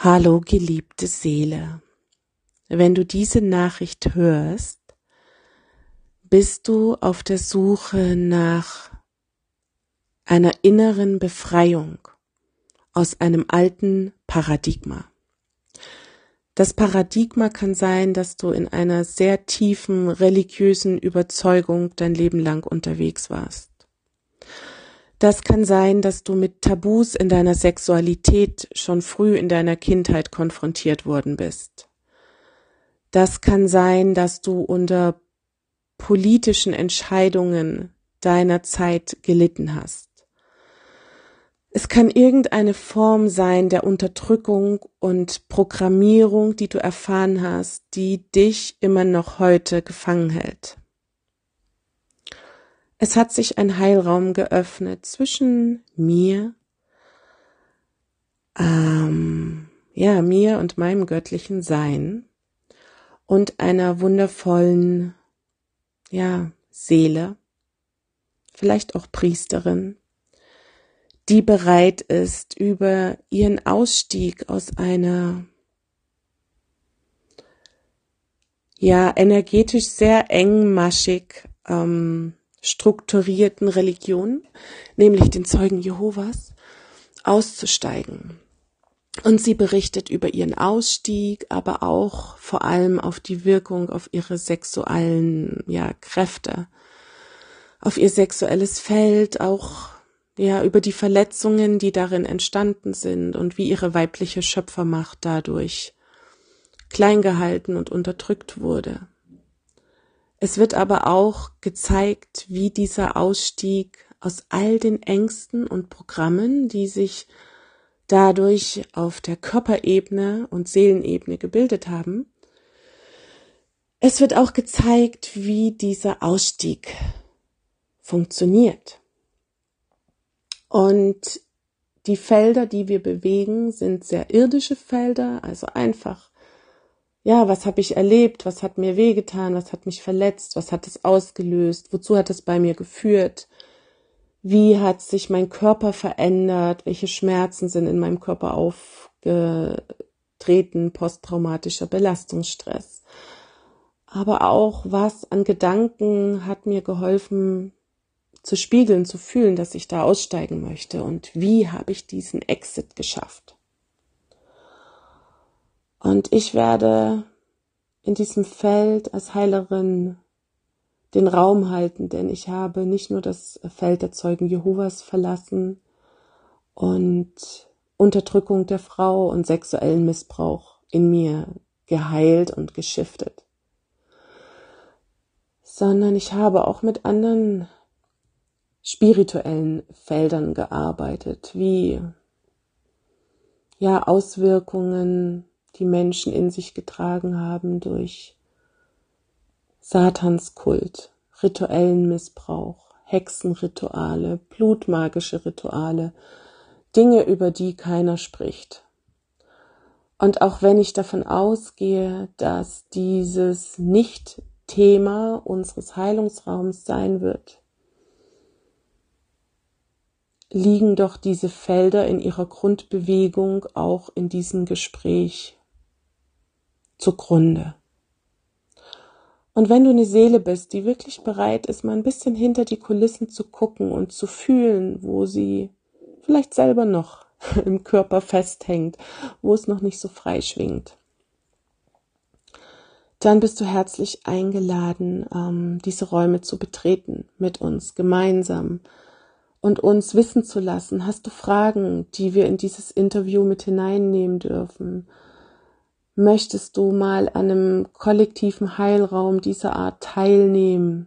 Hallo geliebte Seele, wenn du diese Nachricht hörst, bist du auf der Suche nach einer inneren Befreiung aus einem alten Paradigma. Das Paradigma kann sein, dass du in einer sehr tiefen religiösen Überzeugung dein Leben lang unterwegs warst. Das kann sein, dass du mit Tabus in deiner Sexualität schon früh in deiner Kindheit konfrontiert worden bist. Das kann sein, dass du unter politischen Entscheidungen deiner Zeit gelitten hast. Es kann irgendeine Form sein der Unterdrückung und Programmierung, die du erfahren hast, die dich immer noch heute gefangen hält. Es hat sich ein Heilraum geöffnet zwischen mir, ähm, ja, mir und meinem göttlichen Sein und einer wundervollen, ja, Seele, vielleicht auch Priesterin, die bereit ist, über ihren Ausstieg aus einer ja energetisch sehr engmaschig ähm, strukturierten Religion, nämlich den Zeugen Jehovas, auszusteigen. Und sie berichtet über ihren Ausstieg, aber auch vor allem auf die Wirkung auf ihre sexuellen ja, Kräfte, auf ihr sexuelles Feld, auch ja über die Verletzungen, die darin entstanden sind und wie ihre weibliche Schöpfermacht dadurch klein gehalten und unterdrückt wurde. Es wird aber auch gezeigt, wie dieser Ausstieg aus all den Ängsten und Programmen, die sich dadurch auf der Körperebene und Seelenebene gebildet haben, es wird auch gezeigt, wie dieser Ausstieg funktioniert. Und die Felder, die wir bewegen, sind sehr irdische Felder, also einfach ja, was habe ich erlebt, was hat mir wehgetan, was hat mich verletzt, was hat es ausgelöst, wozu hat es bei mir geführt, wie hat sich mein Körper verändert, welche Schmerzen sind in meinem Körper aufgetreten, posttraumatischer Belastungsstress. Aber auch was an Gedanken hat mir geholfen zu spiegeln, zu fühlen, dass ich da aussteigen möchte? Und wie habe ich diesen Exit geschafft. Und ich werde in diesem Feld als Heilerin den Raum halten, denn ich habe nicht nur das Feld der Zeugen Jehovas verlassen und Unterdrückung der Frau und sexuellen Missbrauch in mir geheilt und geschiftet, sondern ich habe auch mit anderen spirituellen Feldern gearbeitet, wie ja Auswirkungen die Menschen in sich getragen haben durch Satanskult, rituellen Missbrauch, Hexenrituale, blutmagische Rituale, Dinge, über die keiner spricht. Und auch wenn ich davon ausgehe, dass dieses Nicht-Thema unseres Heilungsraums sein wird, liegen doch diese Felder in ihrer Grundbewegung auch in diesem Gespräch zugrunde. Und wenn du eine Seele bist, die wirklich bereit ist, mal ein bisschen hinter die Kulissen zu gucken und zu fühlen, wo sie vielleicht selber noch im Körper festhängt, wo es noch nicht so frei schwingt, dann bist du herzlich eingeladen, ähm, diese Räume zu betreten mit uns gemeinsam und uns wissen zu lassen. Hast du Fragen, die wir in dieses Interview mit hineinnehmen dürfen? Möchtest du mal an einem kollektiven Heilraum dieser Art teilnehmen?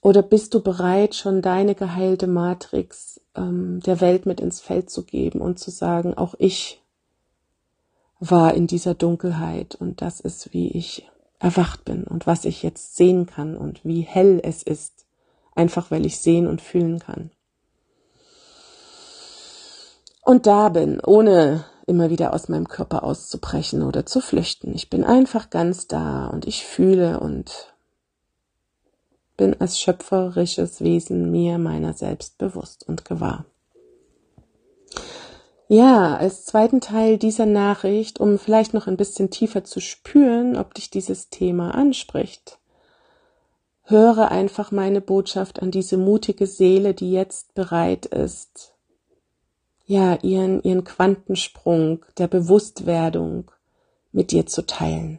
Oder bist du bereit, schon deine geheilte Matrix ähm, der Welt mit ins Feld zu geben und zu sagen, auch ich war in dieser Dunkelheit und das ist, wie ich erwacht bin und was ich jetzt sehen kann und wie hell es ist, einfach weil ich sehen und fühlen kann. Und da bin, ohne immer wieder aus meinem Körper auszubrechen oder zu flüchten. Ich bin einfach ganz da und ich fühle und bin als schöpferisches Wesen mir meiner selbst bewusst und gewahr. Ja, als zweiten Teil dieser Nachricht, um vielleicht noch ein bisschen tiefer zu spüren, ob dich dieses Thema anspricht. Höre einfach meine Botschaft an diese mutige Seele, die jetzt bereit ist, ja, ihren, ihren Quantensprung der Bewusstwerdung mit dir zu teilen.